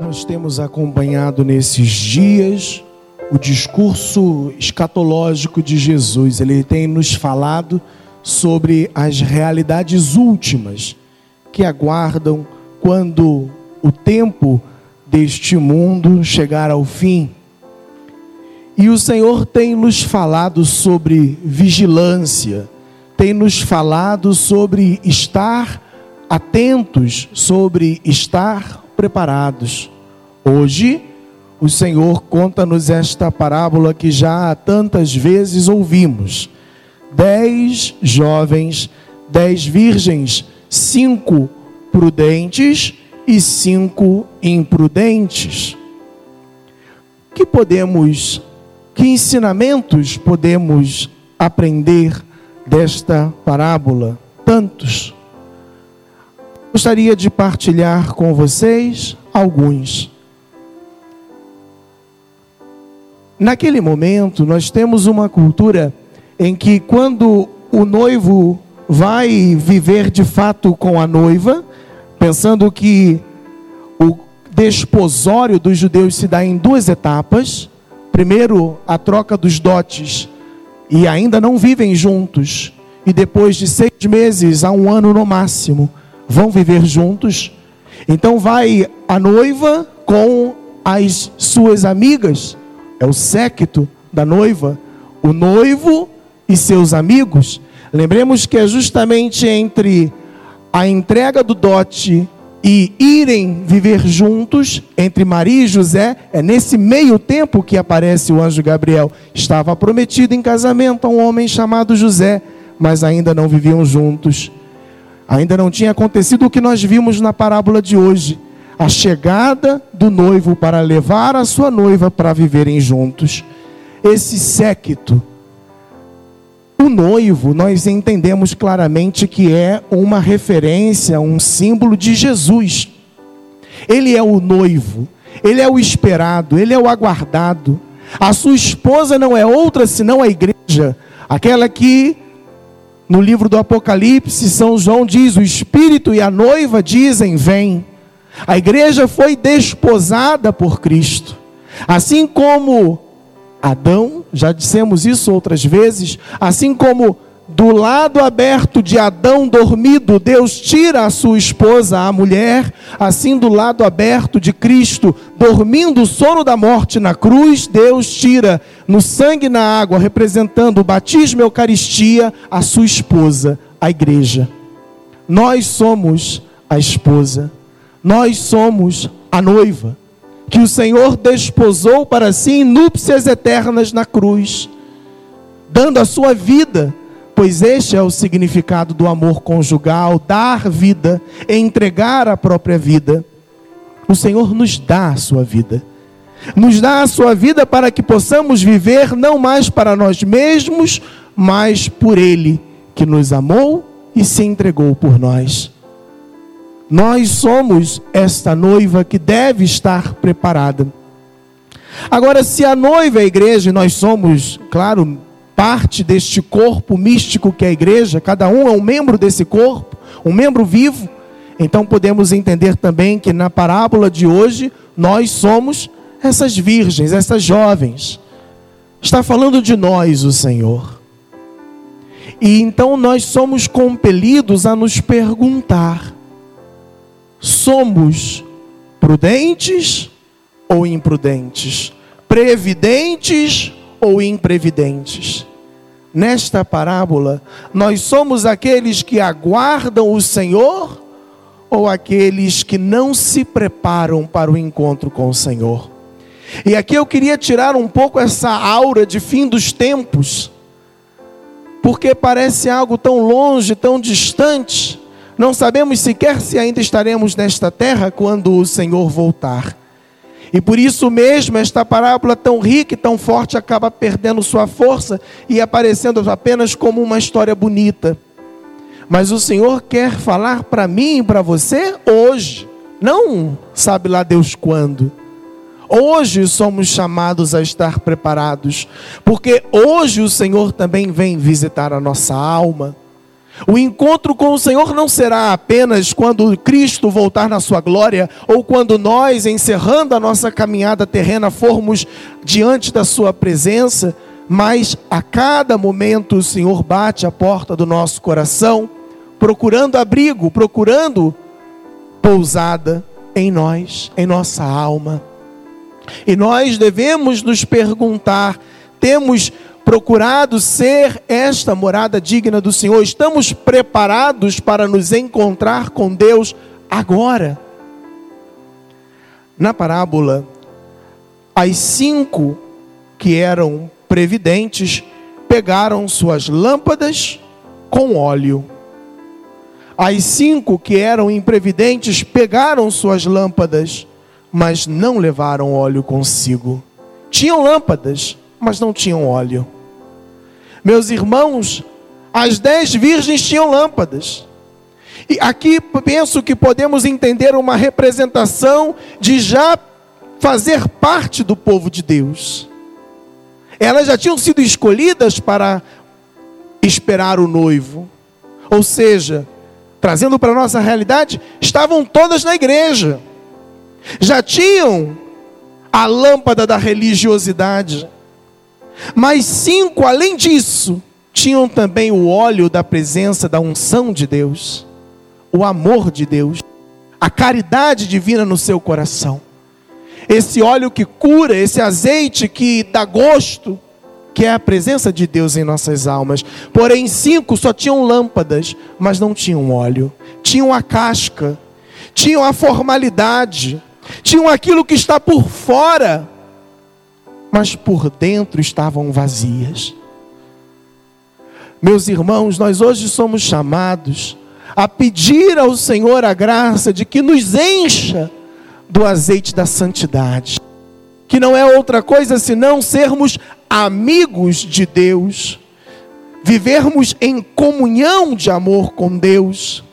Nós temos acompanhado nesses dias o discurso escatológico de Jesus. Ele tem nos falado sobre as realidades últimas que aguardam quando o tempo deste mundo chegar ao fim. E o Senhor tem nos falado sobre vigilância, tem nos falado sobre estar atentos, sobre estar preparados. Hoje, o Senhor conta-nos esta parábola que já tantas vezes ouvimos. Dez jovens, dez virgens, cinco prudentes e cinco imprudentes. Que podemos, que ensinamentos podemos aprender desta parábola? Tantos. Gostaria de partilhar com vocês alguns. Naquele momento, nós temos uma cultura em que, quando o noivo vai viver de fato com a noiva, pensando que o desposório dos judeus se dá em duas etapas: primeiro, a troca dos dotes, e ainda não vivem juntos, e depois de seis meses a um ano no máximo vão viver juntos. Então vai a noiva com as suas amigas, é o séquito da noiva, o noivo e seus amigos. Lembremos que é justamente entre a entrega do dote e irem viver juntos, entre Maria e José, é nesse meio tempo que aparece o anjo Gabriel. Estava prometido em casamento a um homem chamado José, mas ainda não viviam juntos. Ainda não tinha acontecido o que nós vimos na parábola de hoje: a chegada do noivo para levar a sua noiva para viverem juntos. Esse séquito, o noivo, nós entendemos claramente que é uma referência, um símbolo de Jesus. Ele é o noivo, ele é o esperado, ele é o aguardado. A sua esposa não é outra senão a igreja, aquela que no livro do Apocalipse, São João diz: o Espírito e a noiva dizem: Vem. A igreja foi desposada por Cristo. Assim como Adão, já dissemos isso outras vezes, assim como do lado aberto de Adão dormido, Deus tira a sua esposa, a mulher, assim do lado aberto de Cristo, dormindo o sono da morte na cruz, Deus tira no sangue e na água, representando o batismo e a Eucaristia, a sua esposa, a igreja. Nós somos a esposa, nós somos a noiva, que o Senhor desposou para si em núpcias eternas na cruz, dando a sua vida pois este é o significado do amor conjugal, dar vida, entregar a própria vida. O Senhor nos dá a sua vida. Nos dá a sua vida para que possamos viver não mais para nós mesmos, mas por Ele, que nos amou e se entregou por nós. Nós somos esta noiva que deve estar preparada. Agora, se a noiva é a igreja, e nós somos, claro, parte deste corpo místico que é a igreja, cada um é um membro desse corpo, um membro vivo. Então podemos entender também que na parábola de hoje nós somos essas virgens, essas jovens. Está falando de nós o Senhor. E então nós somos compelidos a nos perguntar: somos prudentes ou imprudentes? Previdentes ou imprevidentes. Nesta parábola, nós somos aqueles que aguardam o Senhor ou aqueles que não se preparam para o encontro com o Senhor. E aqui eu queria tirar um pouco essa aura de fim dos tempos, porque parece algo tão longe, tão distante. Não sabemos sequer se ainda estaremos nesta terra quando o Senhor voltar. E por isso mesmo, esta parábola tão rica e tão forte acaba perdendo sua força e aparecendo apenas como uma história bonita. Mas o Senhor quer falar para mim e para você hoje, não sabe lá Deus quando. Hoje somos chamados a estar preparados, porque hoje o Senhor também vem visitar a nossa alma. O encontro com o Senhor não será apenas quando Cristo voltar na sua glória ou quando nós, encerrando a nossa caminhada terrena, formos diante da sua presença, mas a cada momento o Senhor bate a porta do nosso coração, procurando abrigo, procurando pousada em nós, em nossa alma. E nós devemos nos perguntar: temos procurado ser esta morada digna do Senhor? Estamos preparados para nos encontrar com Deus agora? Na parábola, as cinco que eram previdentes pegaram suas lâmpadas com óleo. As cinco que eram imprevidentes pegaram suas lâmpadas, mas não levaram óleo consigo. Tinham lâmpadas, mas não tinham óleo. Meus irmãos, as dez virgens tinham lâmpadas. E aqui penso que podemos entender uma representação de já fazer parte do povo de Deus. Elas já tinham sido escolhidas para esperar o noivo. Ou seja, trazendo para a nossa realidade, estavam todas na igreja. Já tinham a lâmpada da religiosidade. Mas cinco, além disso, tinham também o óleo da presença, da unção de Deus, o amor de Deus, a caridade divina no seu coração. Esse óleo que cura, esse azeite que dá gosto, que é a presença de Deus em nossas almas. Porém, cinco só tinham lâmpadas, mas não tinham óleo. Tinham a casca, tinham a formalidade, tinham aquilo que está por fora, mas por dentro estavam vazias. Meus irmãos, nós hoje somos chamados a pedir ao Senhor a graça de que nos encha do azeite da santidade, que não é outra coisa senão sermos amigos de Deus, vivermos em comunhão de amor com Deus.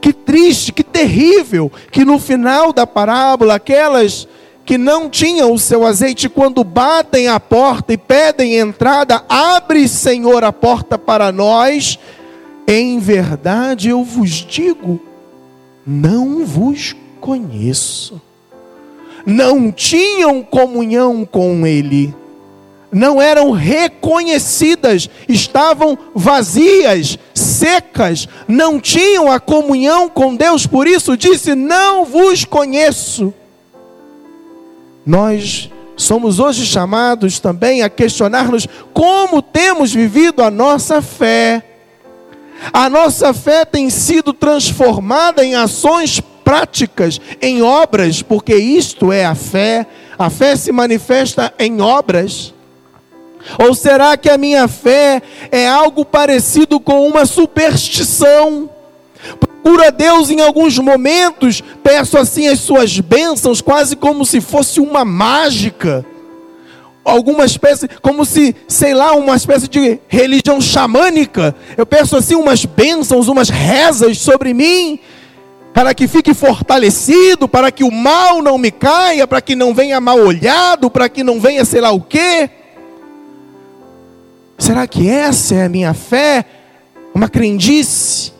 Que triste, que terrível, que no final da parábola, aquelas que não tinham o seu azeite, quando batem a porta e pedem entrada, abre, Senhor, a porta para nós. Em verdade eu vos digo, não vos conheço. Não tinham comunhão com Ele, não eram reconhecidas, estavam vazias, secas, não tinham a comunhão com Deus, por isso disse: Não vos conheço. Nós somos hoje chamados também a questionar-nos como temos vivido a nossa fé. A nossa fé tem sido transformada em ações práticas, em obras, porque isto é a fé. A fé se manifesta em obras. Ou será que a minha fé é algo parecido com uma superstição? Procuro a Deus em alguns momentos, peço assim as suas bênçãos, quase como se fosse uma mágica. Alguma espécie, como se, sei lá, uma espécie de religião xamânica. Eu peço assim umas bênçãos, umas rezas sobre mim, para que fique fortalecido, para que o mal não me caia, para que não venha mal olhado, para que não venha sei lá o quê. Será que essa é a minha fé? Uma crendice?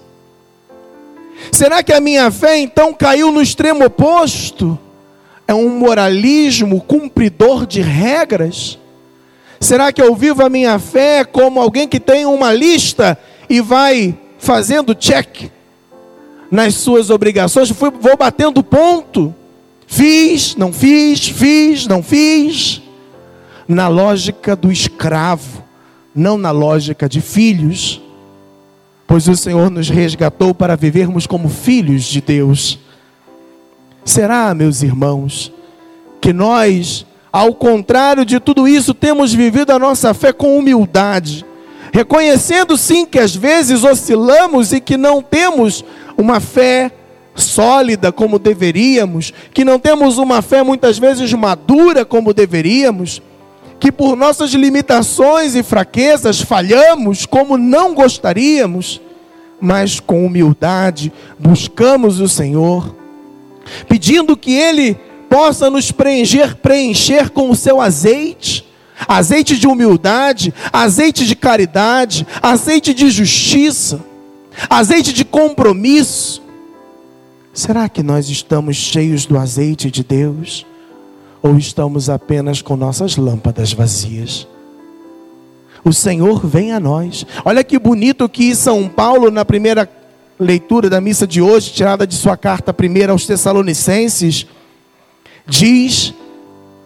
Será que a minha fé então caiu no extremo oposto? É um moralismo cumpridor de regras? Será que eu vivo a minha fé como alguém que tem uma lista e vai fazendo check nas suas obrigações? Vou batendo ponto. Fiz, não fiz, fiz, não fiz. Na lógica do escravo, não na lógica de filhos pois o Senhor nos resgatou para vivermos como filhos de Deus. Será, meus irmãos, que nós, ao contrário de tudo isso, temos vivido a nossa fé com humildade, reconhecendo sim que às vezes oscilamos e que não temos uma fé sólida como deveríamos, que não temos uma fé muitas vezes madura como deveríamos, que por nossas limitações e fraquezas falhamos como não gostaríamos, mas com humildade buscamos o Senhor, pedindo que Ele possa nos preencher, preencher com o seu azeite, azeite de humildade, azeite de caridade, azeite de justiça, azeite de compromisso. Será que nós estamos cheios do azeite de Deus? Ou estamos apenas com nossas lâmpadas vazias? O Senhor vem a nós. Olha que bonito que São Paulo, na primeira leitura da missa de hoje, tirada de sua carta primeira aos Tessalonicenses, diz: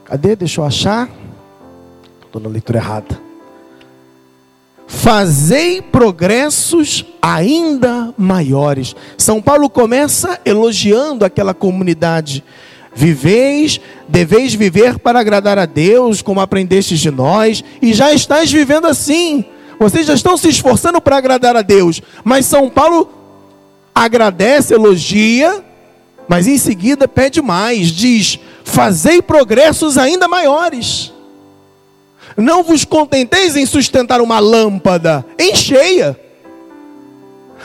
cadê? Deixa eu achar. Estou na leitura errada. Fazei progressos ainda maiores. São Paulo começa elogiando aquela comunidade Viveis, deveis viver para agradar a Deus, como aprendestes de nós, e já estáis vivendo assim. Vocês já estão se esforçando para agradar a Deus. Mas São Paulo agradece, elogia, mas em seguida pede mais, diz: "Fazei progressos ainda maiores". Não vos contenteis em sustentar uma lâmpada em cheia.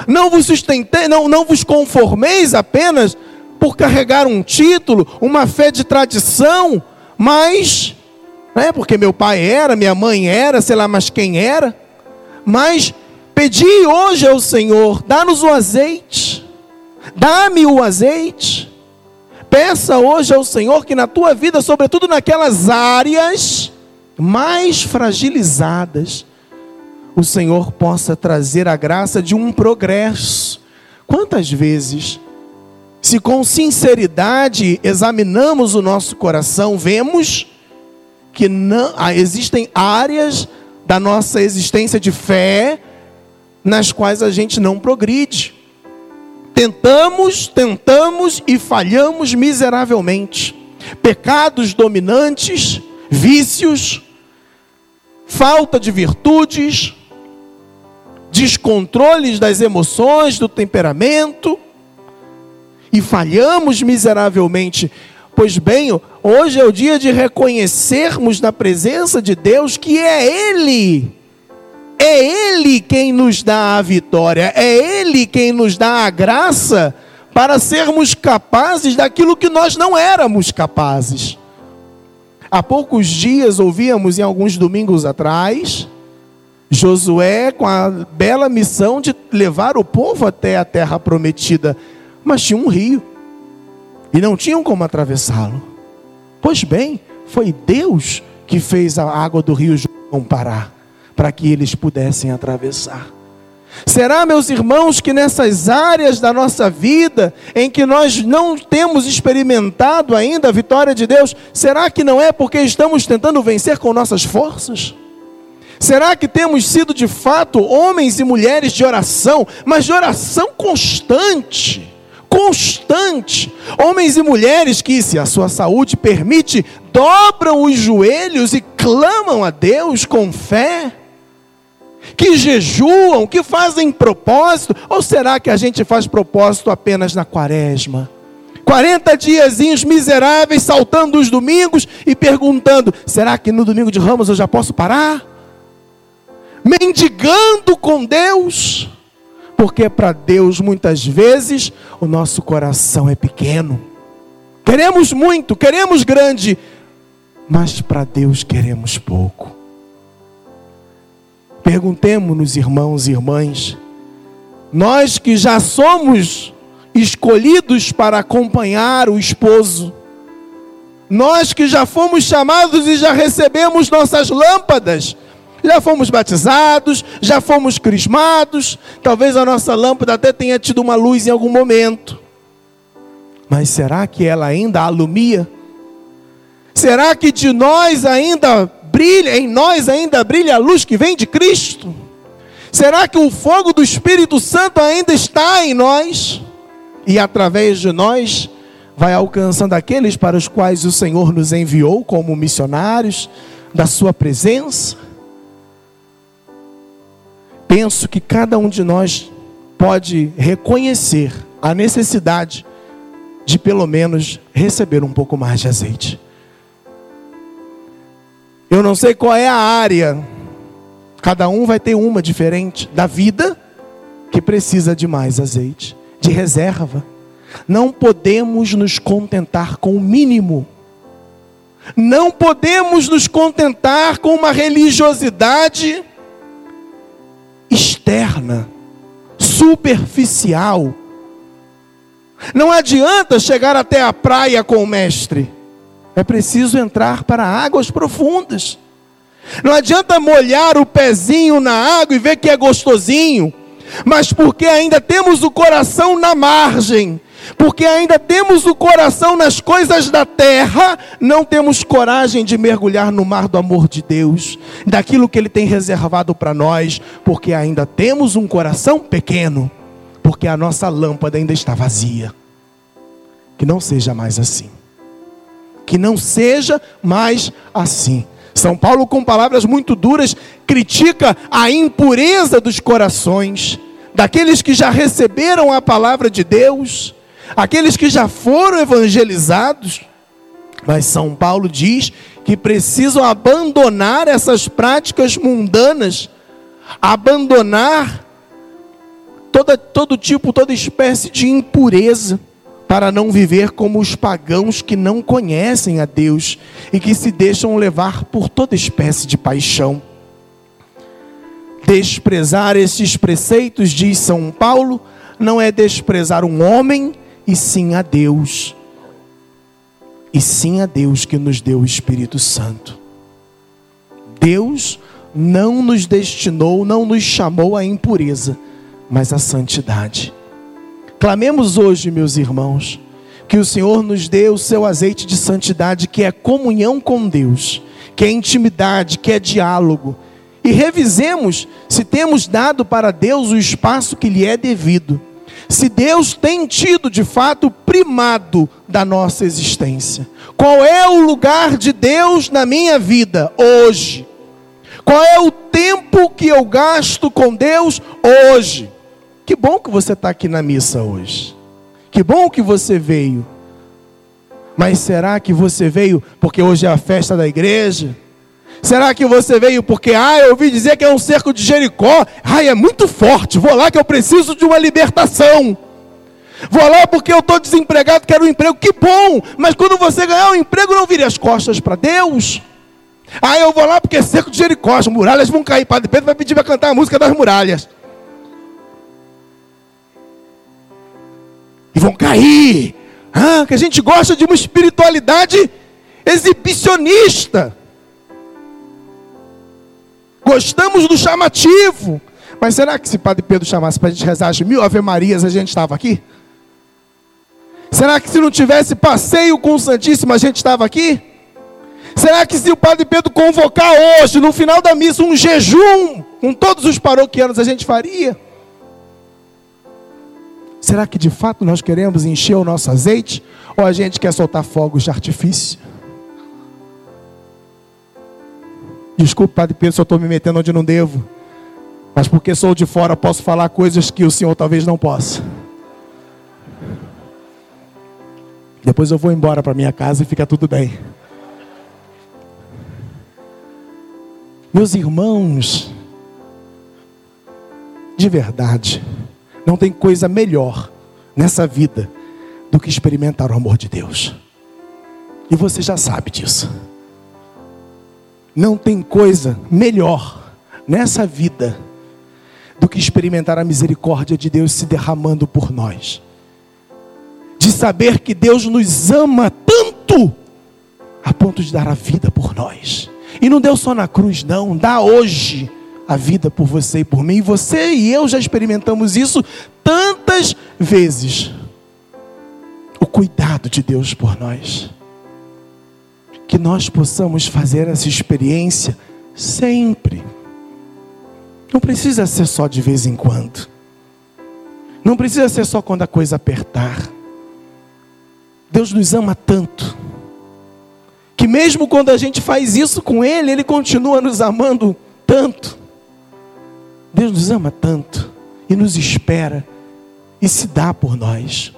Não vos sustentei, não, não vos conformeis apenas por carregar um título, uma fé de tradição, mas, né, porque meu pai era, minha mãe era, sei lá mais quem era, mas pedi hoje ao Senhor, dá-nos o azeite, dá-me o azeite, peça hoje ao Senhor que na tua vida, sobretudo naquelas áreas mais fragilizadas, o Senhor possa trazer a graça de um progresso. Quantas vezes se com sinceridade examinamos o nosso coração, vemos que não, ah, existem áreas da nossa existência de fé nas quais a gente não progride. Tentamos, tentamos e falhamos miseravelmente. Pecados dominantes, vícios, falta de virtudes, descontroles das emoções, do temperamento e falhamos miseravelmente. Pois bem, hoje é o dia de reconhecermos na presença de Deus que é Ele, é Ele quem nos dá a vitória, é Ele quem nos dá a graça para sermos capazes daquilo que nós não éramos capazes. Há poucos dias ouvíamos, em alguns domingos atrás, Josué com a bela missão de levar o povo até a terra prometida mas tinha um rio e não tinham como atravessá-lo. Pois bem, foi Deus que fez a água do rio Jordão parar para que eles pudessem atravessar. Será, meus irmãos, que nessas áreas da nossa vida em que nós não temos experimentado ainda a vitória de Deus, será que não é porque estamos tentando vencer com nossas forças? Será que temos sido de fato homens e mulheres de oração, mas de oração constante? Constante. Homens e mulheres que, se a sua saúde permite, dobram os joelhos e clamam a Deus com fé. Que jejuam, que fazem propósito, ou será que a gente faz propósito apenas na quaresma? 40 diazinhos miseráveis, saltando os domingos e perguntando: será que no domingo de ramos eu já posso parar? Mendigando com Deus porque para Deus muitas vezes o nosso coração é pequeno. Queremos muito, queremos grande, mas para Deus queremos pouco. Perguntemos-nos, irmãos e irmãs, nós que já somos escolhidos para acompanhar o esposo, nós que já fomos chamados e já recebemos nossas lâmpadas, já fomos batizados, já fomos crismados, talvez a nossa lâmpada até tenha tido uma luz em algum momento. Mas será que ela ainda alumia? Será que de nós ainda brilha, em nós ainda brilha a luz que vem de Cristo? Será que o fogo do Espírito Santo ainda está em nós? E através de nós vai alcançando aqueles para os quais o Senhor nos enviou como missionários da sua presença? Penso que cada um de nós pode reconhecer a necessidade de pelo menos receber um pouco mais de azeite. Eu não sei qual é a área, cada um vai ter uma diferente da vida que precisa de mais azeite, de reserva. Não podemos nos contentar com o mínimo. Não podemos nos contentar com uma religiosidade externa, superficial. Não adianta chegar até a praia com o mestre. É preciso entrar para águas profundas. Não adianta molhar o pezinho na água e ver que é gostosinho, mas porque ainda temos o coração na margem, porque ainda temos o coração nas coisas da terra, não temos coragem de mergulhar no mar do amor de Deus, daquilo que Ele tem reservado para nós, porque ainda temos um coração pequeno, porque a nossa lâmpada ainda está vazia. Que não seja mais assim. Que não seja mais assim. São Paulo, com palavras muito duras, critica a impureza dos corações, daqueles que já receberam a palavra de Deus, aqueles que já foram evangelizados. Mas São Paulo diz que precisam abandonar essas práticas mundanas, abandonar toda, todo tipo, toda espécie de impureza para não viver como os pagãos que não conhecem a Deus e que se deixam levar por toda espécie de paixão. Desprezar esses preceitos, diz São Paulo, não é desprezar um homem, e sim a Deus. E sim a Deus que nos deu o Espírito Santo. Deus não nos destinou, não nos chamou à impureza, mas à santidade. Clamemos hoje, meus irmãos, que o Senhor nos dê o seu azeite de santidade, que é comunhão com Deus, que é intimidade, que é diálogo. E revisemos se temos dado para Deus o espaço que lhe é devido. Se Deus tem tido de fato primado da nossa existência. Qual é o lugar de Deus na minha vida hoje? Qual é o tempo que eu gasto com Deus hoje? Que bom que você está aqui na missa hoje. Que bom que você veio. Mas será que você veio porque hoje é a festa da igreja? Será que você veio porque, ah, eu ouvi dizer que é um cerco de Jericó? Ai, é muito forte. Vou lá que eu preciso de uma libertação. Vou lá porque eu estou desempregado, quero um emprego. Que bom! Mas quando você ganhar um emprego, não vire as costas para Deus. Ah, eu vou lá porque é cerco de Jericó. As muralhas vão cair. Padre Pedro vai pedir para cantar a música das muralhas. e vão cair. Ah, que a gente gosta de uma espiritualidade exibicionista. Gostamos do chamativo. Mas será que se Padre Pedro chamasse para a gente rezar as mil Ave Marias, a gente estava aqui? Será que se não tivesse passeio com o Santíssimo, a gente estava aqui? Será que se o Padre Pedro convocar hoje, no final da missa, um jejum com todos os paroquianos, a gente faria? Será que de fato nós queremos encher o nosso azeite? Ou a gente quer soltar fogos de artifício? Desculpe, Padre Pedro, se eu estou me metendo onde não devo. Mas porque sou de fora, posso falar coisas que o Senhor talvez não possa. Depois eu vou embora para minha casa e fica tudo bem. Meus irmãos, de verdade, não tem coisa melhor nessa vida do que experimentar o amor de Deus. E você já sabe disso. Não tem coisa melhor nessa vida do que experimentar a misericórdia de Deus se derramando por nós. De saber que Deus nos ama tanto a ponto de dar a vida por nós. E não deu só na cruz, não, dá hoje a vida por você e por mim. Você e eu já experimentamos isso tantas vezes. O cuidado de Deus por nós. Que nós possamos fazer essa experiência sempre. Não precisa ser só de vez em quando. Não precisa ser só quando a coisa apertar. Deus nos ama tanto. Que mesmo quando a gente faz isso com Ele, Ele continua nos amando tanto. Deus nos ama tanto e nos espera e se dá por nós.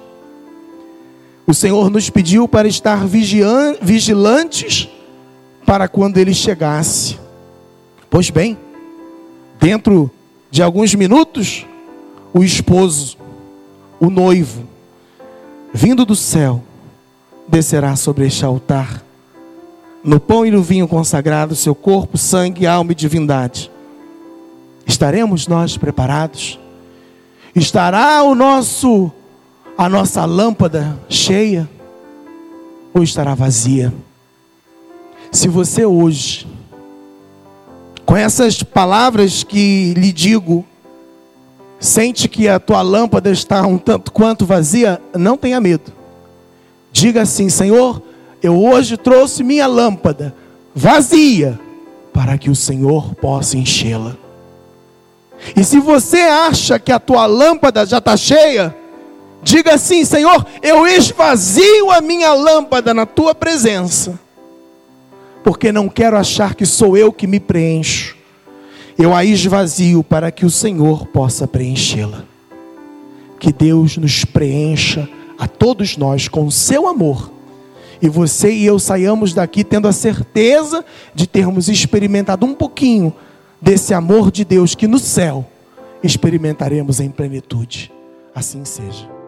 O Senhor nos pediu para estar vigilantes para quando ele chegasse. Pois bem, dentro de alguns minutos, o esposo, o noivo, vindo do céu, descerá sobre este altar. No pão e no vinho consagrado, seu corpo, sangue, alma e divindade Estaremos nós preparados? Estará o nosso a nossa lâmpada cheia ou estará vazia? Se você hoje com essas palavras que lhe digo, sente que a tua lâmpada está um tanto quanto vazia, não tenha medo. Diga assim: Senhor, eu hoje trouxe minha lâmpada vazia para que o Senhor possa enchê-la. E se você acha que a tua lâmpada já está cheia, diga assim: Senhor, eu esvazio a minha lâmpada na tua presença, porque não quero achar que sou eu que me preencho. Eu a esvazio para que o Senhor possa preenchê-la. Que Deus nos preencha a todos nós com o seu amor. E você e eu saiamos daqui tendo a certeza de termos experimentado um pouquinho desse amor de Deus que no céu experimentaremos em plenitude. Assim seja.